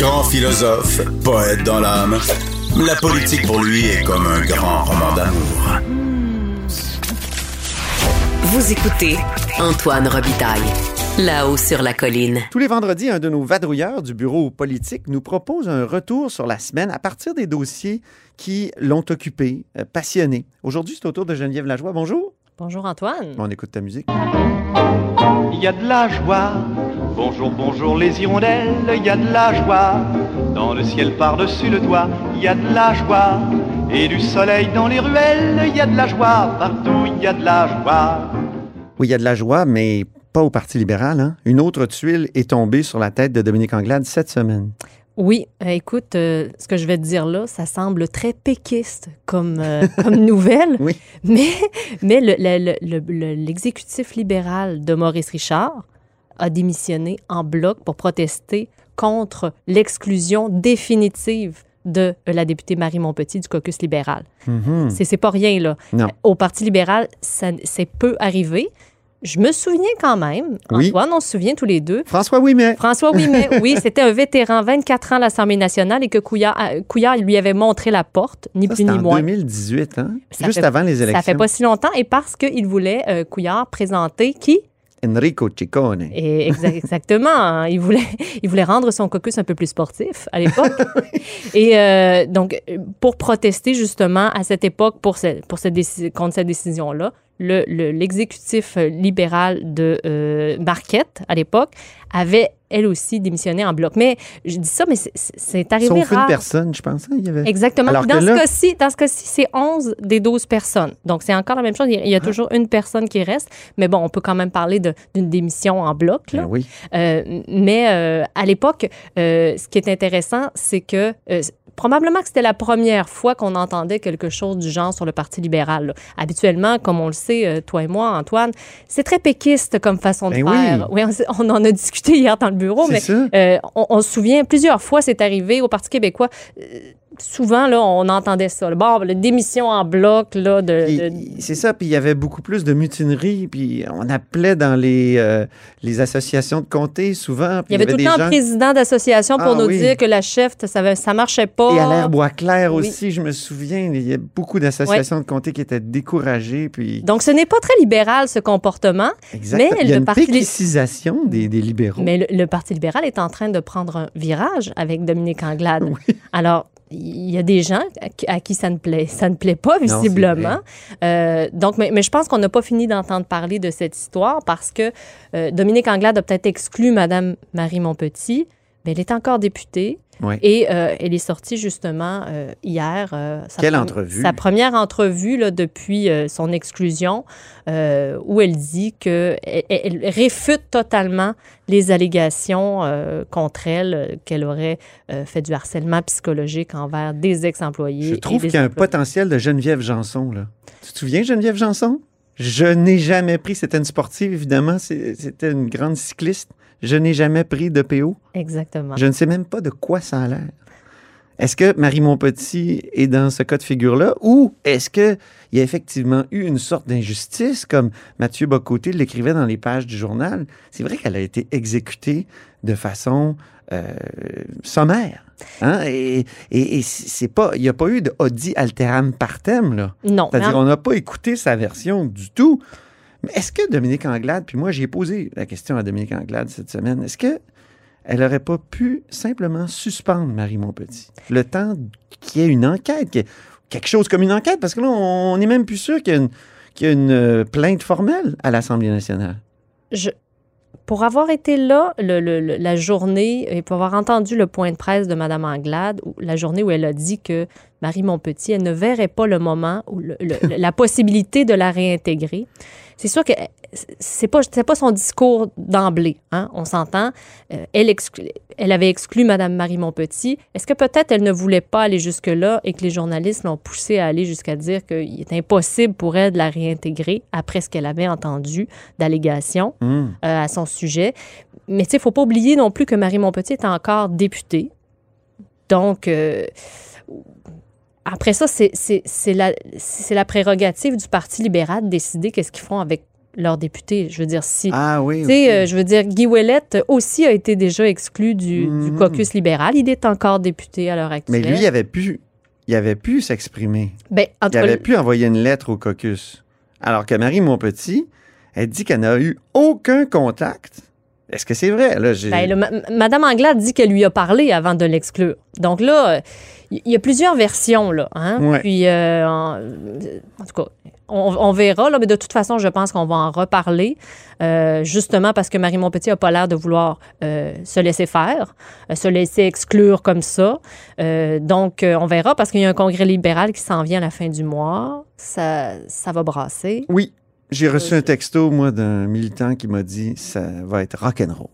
Grand philosophe, poète dans l'âme, la politique pour lui est comme un grand roman d'amour. Vous écoutez Antoine Robitaille, là-haut sur la colline. Tous les vendredis, un de nos vadrouilleurs du bureau politique nous propose un retour sur la semaine à partir des dossiers qui l'ont occupé, euh, passionné. Aujourd'hui, c'est au tour de Geneviève Lajoie. Bonjour. Bonjour Antoine. On écoute ta musique. Il y a de la joie. Bonjour, bonjour les hirondelles, il y a de la joie. Dans le ciel par-dessus le toit, il y a de la joie. Et du soleil dans les ruelles, il y a de la joie. Partout, il y a de la joie. Oui, il y a de la joie, mais pas au Parti libéral. hein. Une autre tuile est tombée sur la tête de Dominique Anglade cette semaine. Oui, euh, écoute, euh, ce que je vais te dire là, ça semble très péquiste comme, euh, comme nouvelle, Oui. mais, mais le- le- le- le- l'exécutif libéral de Maurice Richard a démissionné en bloc pour protester contre l'exclusion définitive de euh, la députée Marie Montpetit du caucus libéral. Mhm. C'est c'est pas rien, là. Non. Au Parti libéral, c'est peu arrivé. Je me souviens quand même, Oui. Antoine, on se souvient tous les deux, François Ouimet. François Ouimet, oui, c'était un vétéran, 24 ans à l'Assemblée nationale, et que Couillard, euh, Couillard lui avait montré la porte, ni Ça, plus ni en moins. 2018, hein? Ça juste fait- avant les élections. Ça fait pas si longtemps, et parce qu'il voulait, euh, Couillard, présenter qui? Enrico Ciccone. Et exa- exactement, hein, il, voulait, il voulait rendre son caucus un peu plus sportif à l'époque. et euh, donc, pour protester justement à cette époque pour ce- pour cette contre cette décision-là, le- le- l'exécutif euh, libéral de euh, Marquette, à l'époque, avait elle aussi démissionné en bloc. Mais je dis ça, mais c'est- arrivé Sauf une rare. personne, je pense. il y avait... Exactement. Alors dans, ce là- cas-ci, dans ce cas-ci, c'est 11 des 12 personnes. Donc, c'est encore la même chose. Il y a, Ah. toujours une personne qui reste. Mais bon, on peut quand même parler d'une démission en bloc. Là. Ben oui. Euh, mais euh, à l'époque, euh, ce qui est intéressant, c'est que probablement que c'était la première fois qu'on entendait quelque chose du genre sur le Parti libéral. là. Habituellement, comme on le sait, toi et moi, Antoine, c'est très péquiste comme façon de Ben oui. faire. Oui, on, s'est- on en a discuté hier dans le bureau, mais euh, on, on se souvient, plusieurs fois, c'est arrivé au Parti québécois. Souvent, là, on entendait ça. là. Bon, la démission en bloc, là, de... C'est ça, puis il y avait beaucoup plus de mutineries, puis on appelait dans les, euh, les associations de comté souvent. il y avait tout le temps gens- un président d'association pour Ah nous oui. dire que la chef, ça, ça marchait pas. Et à l'air bois clair Oui. aussi, je me souviens, il y a beaucoup d'associations de comté qui étaient découragées, puis Donc, ce n'est pas très libéral, ce comportement, Exactement. mais il y a le une Parti des libéraux. mais le, le Parti libéral est en train de prendre un virage avec Dominique Anglade. Alors, il y a des gens à qui, ça ne plaît, ça ne plaît pas visiblement. Euh, donc, mais, mais je pense qu'on n'a pas fini d'entendre parler de cette histoire parce que euh, Dominique Anglade a peut-être exclu Madame Marie Montpetit, mais elle est encore députée. Et euh, elle est sortie justement euh, hier. euh, sa Quelle entrevue? Sa première entrevue là, depuis son exclusion, où elle dit que elle, elle réfute totalement les allégations contre elle qu'elle aurait fait du harcèlement psychologique envers des ex-employés. Je trouve qu'il y a un potentiel de Geneviève Janson. Là. Tu te souviens, Geneviève Janson? Je n'ai jamais pris, c'était une sportive, évidemment, c'était une grande cycliste. Je n'ai jamais pris de PO. Exactement. Je ne sais même pas de quoi ça a l'air. Est-ce que Marie Montpetit est dans ce cas de figure-là ou est-ce qu'il y a effectivement eu une sorte d'injustice comme Mathieu Bocoté l'écrivait dans les pages du journal? C'est vrai qu'elle a été exécutée de façon euh, sommaire. Hein? Et, et, et c'est pas, il n'y a pas eu de Audi alteram partem, là. Non. C'est-à-dire, on n'a pas écouté sa version du tout. Mais est-ce que Dominique Anglade, puis moi j'ai posé la question à Dominique Anglade cette semaine, est-ce que elle n'aurait pas pu simplement suspendre Marie Montpetit? Le temps qu'il y ait une enquête, quelque chose comme une enquête, parce que là on n'est même plus sûr qu'il y a une, qu'il y a une euh, plainte formelle à l'Assemblée nationale. Je- pour avoir été là la journée et pour avoir entendu le point de presse de Mme Anglade, la journée où elle a dit que Marie Montpetit, elle ne verrait pas le moment ou la possibilité de la réintégrer. C'est sûr que c'est pas c'est pas son discours d'emblée, hein, on s'entend. Euh, elle, exclu- elle avait exclu Mme Marie Montpetit. Est-ce que peut-être elle ne voulait pas aller jusque-là et que les journalistes l'ont poussée à aller jusqu'à dire qu'il est impossible pour elle de la réintégrer après ce qu'elle avait entendu d'allégations Hum. euh, à son sujet? Mais tu sais, il ne faut pas oublier non plus que Marie Montpetit est encore députée. Donc, euh, après ça, c'est la, la prérogative du Parti libéral de décider qu'est-ce qu'ils font avec leurs députés. Je veux dire, si... Ah oui. Tu sais, euh, je veux dire, Guy Ouellette aussi a été déjà exclu du, du Mhm. caucus libéral. Il est encore député à l'heure Mais actuelle. lui, il avait pu, il avait pu s'exprimer. Ben, en Il avait pu envoyer une lettre au caucus. Alors que Marie Montpetit, elle dit qu'elle n'a eu aucun contact. Est-ce que c'est vrai? Là, Ben, ma- Madame Anglade dit qu'elle lui a parlé avant de l'exclure. Donc là, il y, a plusieurs versions, là. Hein? Ouais. Puis, euh, en, en tout cas, on, on verra, là, mais de toute façon, je pense qu'on va en reparler, euh, justement parce que Marie Montpetit n'a pas l'air de vouloir euh, se laisser faire, euh, se laisser exclure comme ça. Donc, on verra parce qu'il y a un congrès libéral qui s'en vient à la fin du mois. Ça, ça va brasser. Oui, j'ai reçu un texto, moi, d'un militant qui m'a dit ça va être rock'n'roll.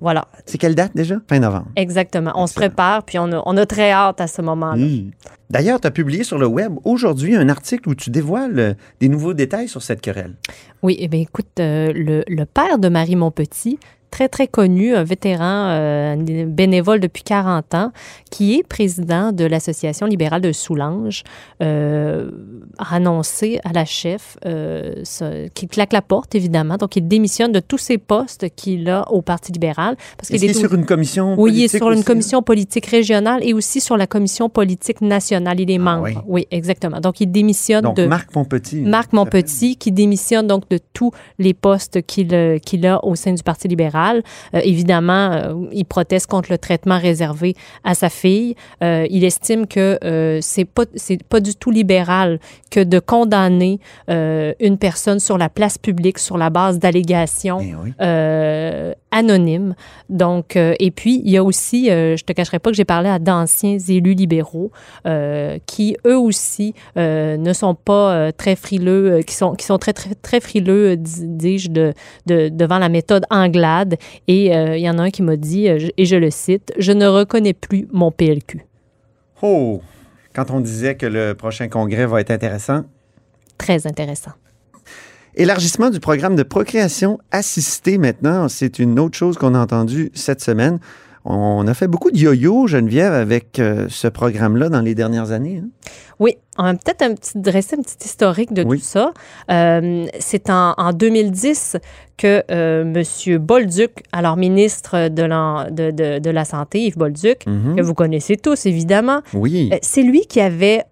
Voilà, C'est quelle date déjà? Fin novembre. exactement. On se prépare, puis on a, on a très hâte à ce moment-là. Mm. D'ailleurs, tu as publié sur le web aujourd'hui un article où tu dévoiles euh, des nouveaux détails sur cette querelle. Oui, eh bien, écoute, euh, le, le père de Marie Montpetit, très, très connu, un vétéran euh, bénévole depuis 40 ans, qui est président de l'Association libérale de Soulanges, euh, a annoncé à la chef euh, qu'il claque la porte, évidemment. Donc, il démissionne de tous ses postes qu'il a au Parti libéral. Parce qu'il est sur une commission oui, il est politique sur une commission politique régionale et aussi sur la commission politique nationale. Il est membre. oui. oui. exactement. Donc, il démissionne Donc, de... Marc Montpetit. Marc Montpetit, qui démissionne donc de tous les postes qu'il euh, qu'il a au sein du Parti libéral. Euh, évidemment, euh, il proteste contre le traitement réservé à sa fille. Euh, il estime que c'est pas c'est pas du tout libéral que de condamner une personne sur la place publique sur la base d'allégations Eh oui. euh, anonyme. Donc, et puis, il y a aussi, je te cacherai pas que j'ai parlé à d'anciens élus libéraux qui, eux aussi, ne sont pas très frileux, qui sont, qui sont très, très, très frileux, dis- dis-je, de, de, devant la méthode Anglade. Et euh, il y en a un qui m'a dit, euh, et je le cite, Je ne reconnais plus mon PLQ. Oh! Quand on disait que le prochain congrès va être intéressant, Très intéressant. Élargissement du programme de procréation assistée maintenant, c'est une autre chose qu'on a entendue cette semaine. On a fait beaucoup de yo-yo, Geneviève, avec euh, ce programme-là dans les dernières années. hein? Oui, on va peut-être un petit, dresser un petit historique de Oui. tout ça. Euh, c'est en, en 2010 que euh, M. Bolduc, alors ministre de la, de, de- de la Santé, Yves Bolduc, Mhm. que vous connaissez tous évidemment, Oui. c'est lui qui avait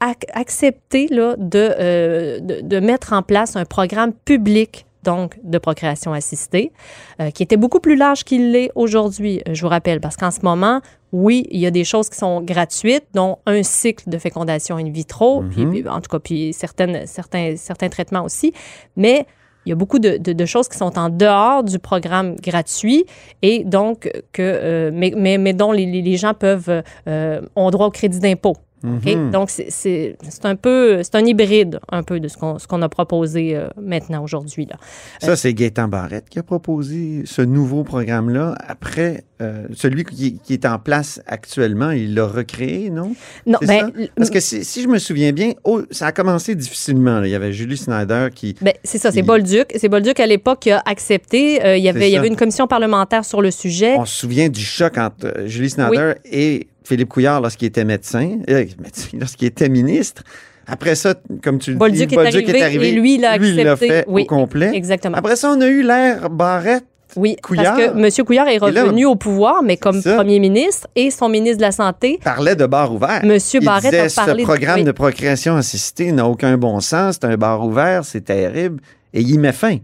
ac- accepté là, de, de, de mettre en place un programme public donc de procréation assistée, euh, qui était beaucoup plus large qu'il l'est aujourd'hui, euh, je vous rappelle, parce qu'en ce moment, oui, il y a des choses qui sont gratuites, dont un cycle de fécondation in vitro, puis, Mhm. puis, en tout cas, puis certaines, certains, certains traitements aussi, mais il y a beaucoup de, de- de choses qui sont en dehors du programme gratuit et donc que, euh, mais, mais, mais dont les, les- les gens peuvent, euh, ont droit au crédit d'impôt. OK? Mhm. Donc, c'est- un peu, c'est un hybride un peu de ce qu'on a proposé euh, maintenant aujourd'hui. là. Ça, c'est Gaétan Barrette qui a proposé ce nouveau programme-là. Après, euh, celui qui, qui est en place actuellement, il l'a recréé, non? Non, ben, ça? Parce que si, si je me souviens bien, oh, ça a commencé difficilement. là. Il y avait Julie Snyder qui... Ben, c'est ça, c'est Il- Bolduc. C'est Bolduc à l'époque qui a accepté. Euh, il, y avait, il y avait une commission parlementaire sur le sujet. On se souvient du choc entre euh, Julie Snyder et Philippe Couillard lorsqu'il était médecin, euh, médecin, lorsqu'il était ministre. Après ça, comme tu le Bolduc dis, est arrivé et lui, il l'a accepté. fait Oui, au complet. Exactement. Après ça, on a eu l'ère Barrette. oui, Couillard. parce que M. Couillard est là, revenu au pouvoir, mais comme ça. premier ministre et son ministre de la Santé. parlait de bar ouvert. Monsieur il Barrette disait, a parlé ce programme de procréation assistée n'a aucun bon sens, c'est un bar ouvert, c'est terrible. Et il met fin.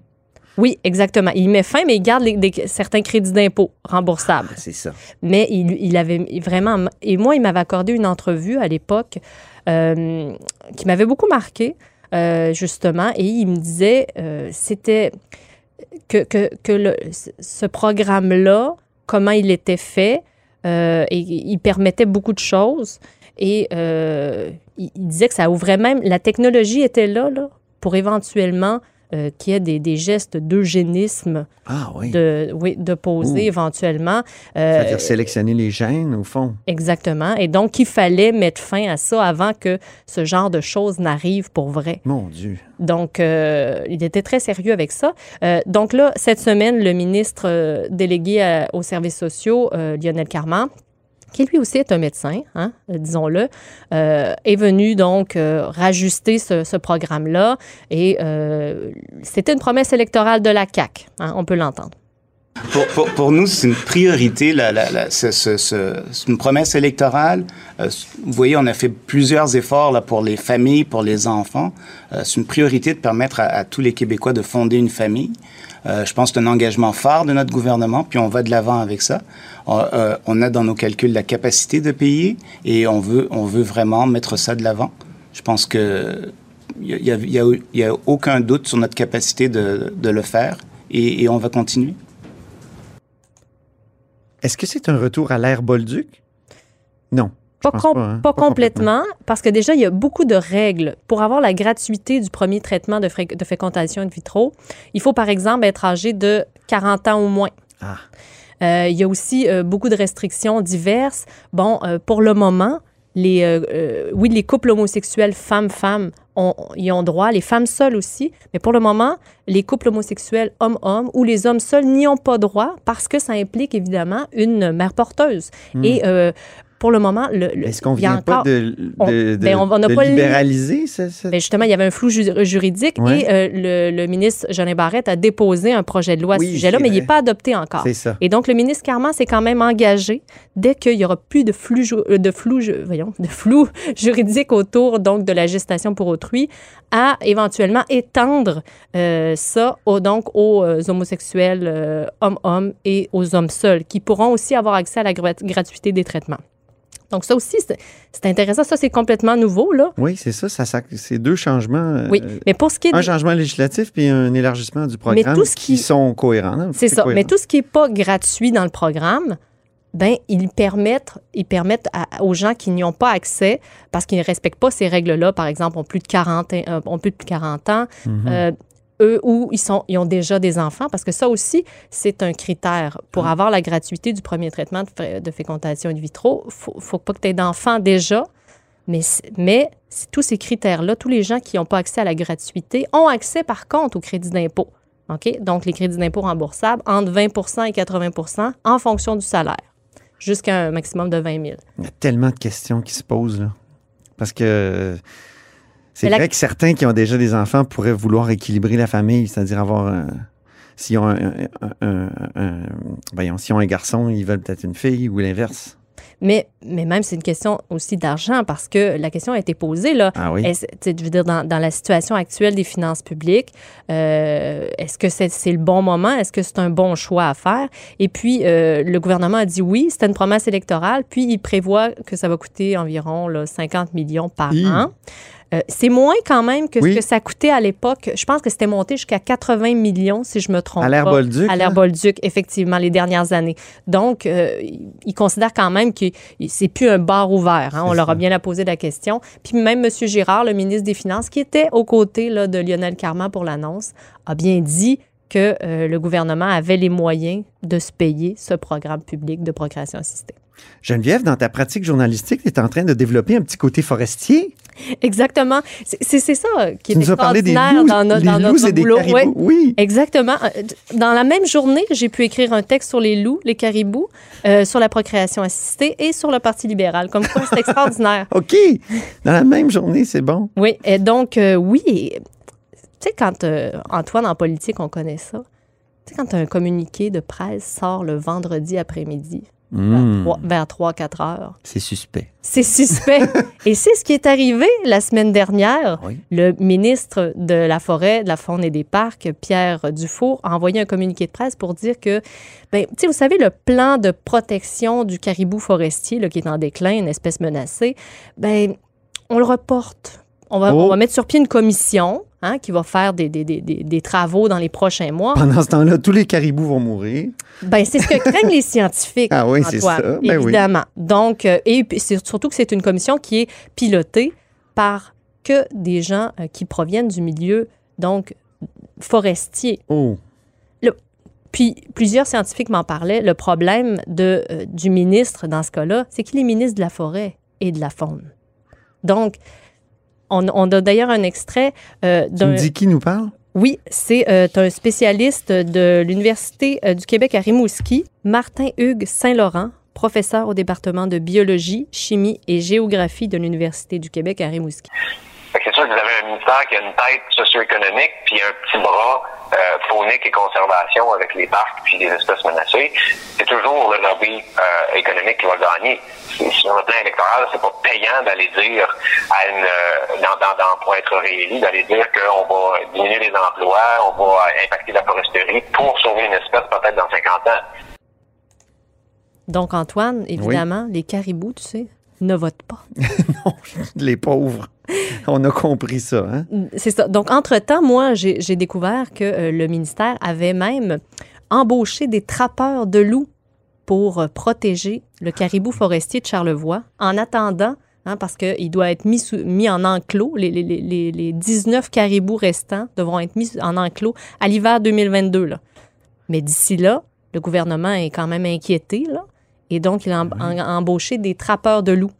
Oui, exactement. Il met fin, mais il garde les- des- certains crédits d'impôt remboursables. Ah, c'est ça. Mais il, il avait vraiment. Et moi, il m'avait accordé une entrevue à l'époque euh, qui m'avait beaucoup marqué, euh, justement. Et il me disait euh, c'était que, que, que le- ce programme-là, comment il était fait, et il permettait beaucoup de choses. Et il, il disait que ça ouvrait même. La technologie était là, là pour éventuellement euh, qu'il y ait des, des gestes d'eugénisme Ah oui. de, oui, de poser Ouh. éventuellement. Euh, C'est-à-dire sélectionner les gènes, au fond. Exactement. Et donc, il fallait mettre fin à ça avant que ce genre de choses n'arrive pour vrai. Mon Dieu. Donc, euh, il était très sérieux avec ça. Euh, donc là, cette semaine, le ministre délégué à- aux services sociaux, Lionel Carman, qui lui aussi est un médecin, hein, disons-le, euh, est venu donc euh, rajuster ce, ce programme-là. Et euh, c'était une promesse électorale de la CAQ, hein, on peut l'entendre. Pour, nous, c'est une priorité, c'est une promesse électorale. Euh, vous voyez, on a fait plusieurs efforts là, pour les familles, pour les enfants. Euh, c'est une priorité de permettre à, tous les Québécois de fonder une famille. Euh, je pense que c'est un engagement phare de notre gouvernement, puis on va de l'avant avec ça. On, a dans nos calculs la capacité de payer et on veut, on veut vraiment mettre ça de l'avant. Je pense que il y a, y a- aucun doute sur notre capacité de, le faire et on va continuer. Est-ce que c'est un retour à l'ère Bolduc? Non. Pas, pense com- pas, hein. pas complètement, parce que déjà, il y a beaucoup de règles. Pour avoir la gratuité du premier traitement de, de fécondation in vitro, il faut, par exemple, être âgé de 40 ans au moins. Ah. Euh, il y a aussi euh, beaucoup de restrictions diverses. Bon, euh, pour le moment, les, oui, les couples homosexuels femmes-femmes ont, y ont droit, les femmes seules aussi, mais pour le moment, les couples homosexuels hommes-hommes ou les hommes seuls n'y ont pas droit parce que ça implique évidemment une mère porteuse. Et euh, pour le moment, le, le-. Est-ce qu'on vient pas encore- de, de, on- de- ben, on- on n'a de pas libéraliser ça? ça? ben, justement, il y avait un flou ju- juridique Ouais. et euh, le, le ministre Jeanin Barrette a déposé un projet de loi à ce sujet-là, mais il n'est pas adopté encore. C'est ça. Et donc, le ministre Carman s'est quand même engagé, dès qu'il y aura plus de flou, euh, de flou, ju- voyons, de flou juridique autour donc de la gestation pour autrui, à éventuellement étendre euh, ça aux, donc aux homosexuels euh, hommes-hommes et aux hommes seuls, qui pourront aussi avoir accès à la gra- gratuité des traitements. Donc, ça aussi, c'est intéressant. Ça, c'est complètement nouveau, là. Oui, c'est ça. ça, ça- c'est deux changements. euh, Oui. Mais pour ce qui est un changement législatif puis un élargissement du programme tout ce qui... qui- sont cohérents. C'est ça. cohérent. Mais tout ce qui n'est pas gratuit dans le programme, ben, ils permettent, ils permettent à- aux gens qui n'y ont pas accès, parce qu'ils ne respectent pas ces règles-là, par exemple, ont plus de 40, ans- euh, ont plus de 40 ans, Mhm. euh, eux ou ils, sont, ils ont déjà des enfants, parce que ça aussi, c'est un critère. Pour Ah. avoir la gratuité du premier traitement de, fé- de fécondation in vitro, il faut, faut pas que tu aies d'enfants déjà. Mais, mais tous ces critères-là, tous les gens qui n'ont pas accès à la gratuité ont accès par contre au crédit d'impôt. OK? Donc, les crédits d'impôt remboursables entre 20% et 80% en fonction du salaire, jusqu'à un maximum de 20 000. Il y a tellement de questions qui se posent, là. Parce que c'est la- vrai que certains qui ont déjà des enfants pourraient vouloir équilibrer la famille, c'est-à-dire avoir un. S'ils ont un, un- voyons, s'ils ont un garçon, ils veulent peut-être une fille ou l'inverse. Mais, mais même, c'est une question aussi d'argent parce que la question a été posée, là. Ah oui. Je veux dire, dans, dans la situation actuelle des finances publiques, euh, est-ce que c'est le bon moment? Est-ce que c'est un bon choix à faire? Et puis, euh, le gouvernement a dit oui, c'était une promesse électorale, puis il prévoit que ça va coûter environ là, 50 millions par Hi. an. Euh, c'est moins quand même que Oui. ce que ça coûtait à l'époque. Je pense que c'était monté jusqu'à 80 millions, si je me trompe À pas. Bolduc, À l'ère là? Bolduc, effectivement, les dernières années. Donc, euh, il il considère quand même que c'est plus un bar ouvert. hein. On leur a bien posé la question. Puis même M. Girard, le ministre des Finances, qui était aux côtés là, de Lionel Carman pour l'annonce, a bien dit que euh, le gouvernement avait les moyens de se payer ce programme public de procréation assistée. Geneviève, dans ta pratique journalistique, tu es en train de développer un petit côté forestier. Exactement. C'est ça qui est Tu nous des extraordinaire loups, dans, no- dans notre et des boulot. caribous. Ouais. Oui. Exactement. Euh, Dans la même journée, j'ai pu écrire un texte sur les loups, les caribous, euh, sur la procréation assistée et sur le Parti libéral. Comme quoi, c'est extraordinaire. OK. Dans la même journée, c'est bon. Oui, et donc, euh, oui. Sais, quand euh, Antoine, en politique, on connaît ça. Tu sais, quand un communiqué de presse sort le vendredi après-midi, Hmm, vers 3-4 heures. c'est suspect. C'est suspect. Et c'est ce qui est arrivé la semaine dernière. Oui. Le ministre de la Forêt, de la Faune et des Parcs, Pierre Dufour, a envoyé un communiqué de presse pour dire que, ben, tu sais, vous savez, le plan de protection du caribou forestier, là, qui est en déclin, une espèce menacée, ben, on le reporte. On va, Oh. on va mettre sur pied une commission hein, qui va faire des, des, des, des, des travaux dans les prochains mois. Pendant ce temps-là, tous les caribous vont mourir. Ben, c'est ce que craignent les scientifiques. Ah oui, c'est ça. Ben oui. évidemment. Donc, euh, et surtout que c'est une commission qui est pilotée par que des gens euh, qui proviennent du milieu, donc, forestier. Oh, Puis, plusieurs scientifiques m'en parlaient. Le problème de, euh, du ministre dans ce cas-là, c'est qu'il est ministre de la forêt et de la faune. Donc, on, on a d'ailleurs un extrait euh, tu d'un. me dis qui nous parle? Oui, c'est euh, un spécialiste de l'Université euh, du Québec à Rimouski, Martin-Hugues Saint-Laurent, professeur au département de biologie, chimie et géographie de l'Université du Québec à Rimouski. Que c'est sûr que vous avez un ministère qui a une tête socio-économique, puis un petit bras euh, faunique et conservation avec les parcs puis les espèces menacées. C'est toujours le lobby euh, économique qui va gagner. Sur le plan électoral, c'est pas payant d'aller dire à une, euh, dans, dans, dans- pour être réélu, d'aller dire qu'on va diminuer les emplois, on va impacter la foresterie pour sauver une espèce peut-être dans 50 ans. Donc, Antoine, évidemment, les caribous, tu sais, ne votent pas. Les pauvres. On a compris ça, hein? C'est ça. Donc, entre-temps, moi, j'ai découvert que euh, le ministère avait même embauché des trappeurs de loups pour euh, protéger le caribou forestier de Charlevoix en attendant, hein, parce qu'il doit être mis, sous- mis en enclos. Les, les, les- les, les 19 caribous restants devront être mis en enclos à l'hiver 2022. Là. Mais d'ici là, le gouvernement est quand même inquiété. Là, et donc, il a embauché des trappeurs de loups.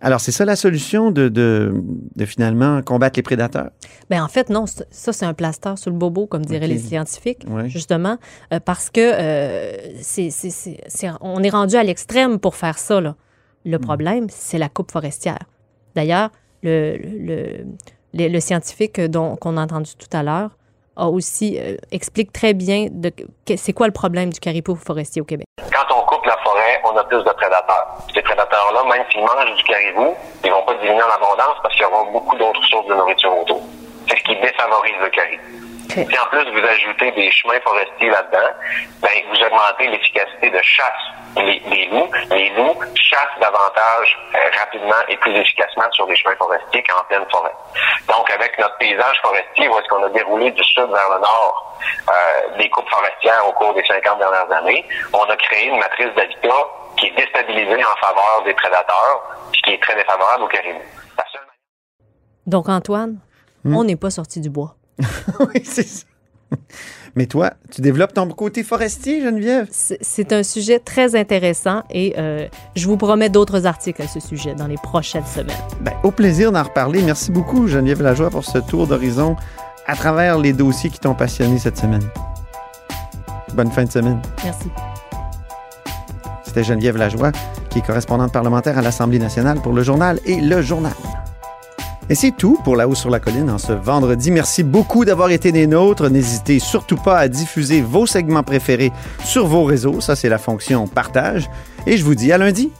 Alors, c'est ça la solution de, de, de finalement combattre les prédateurs? Ben en fait, non, ça, c'est un plaster sur le bobo, comme diraient les scientifiques, Ouais. justement, euh, parce que euh, c'est, c'est- c'est- c'est- on est rendu à l'extrême pour faire ça. Là. Hmm. Le problème, c'est la coupe forestière. D'ailleurs, le, le, le- le scientifique dont, qu'on a entendu tout à l'heure a aussi euh, explique très bien de, c'est quoi le problème du caribou forestier au Québec. Quand on coupe la forêt, on a plus de prédateurs. Ces prédateurs-là, même s'ils mangent du caribou, ils vont pas diminuer en abondance parce qu'il y aura beaucoup d'autres sources de nourriture autour. C'est ce qui défavorise le caribou. Si en plus vous ajoutez des chemins forestiers là-dedans, ben, vous augmentez l'efficacité de chasse des, des loups. Les loups chassent davantage euh, rapidement et plus efficacement sur des chemins forestiers qu'en pleine forêt. Donc, avec notre paysage forestier, où est-ce qu'on a déroulé du sud vers le nord euh, des coupes forestières au cours des 50 dernières années, on a créé une matrice d'habitat qui est déstabilisée en faveur des prédateurs, puis qui est très défavorable au caribou. La seule Donc, Antoine, Hmm? on n'est pas sorti du bois. oui, c'est ça. Mais toi, tu développes ton côté forestier, Geneviève? C'est un sujet très intéressant et euh, je vous promets d'autres articles à ce sujet dans les prochaines semaines. Ben, au plaisir d'en reparler. Merci beaucoup, Geneviève Lajoie, pour ce tour d'horizon à travers les dossiers qui t'ont passionné cette semaine. Bonne fin de semaine. Merci. C'était Geneviève Lajoie, qui est correspondante parlementaire à l'Assemblée nationale pour le journal et le journal. Et c'est tout pour La Haut sur la Colline en ce vendredi. Merci beaucoup d'avoir été des nôtres. N'hésitez surtout pas à diffuser vos segments préférés sur vos réseaux. Ça, c'est la fonction partage. Et je vous dis à lundi.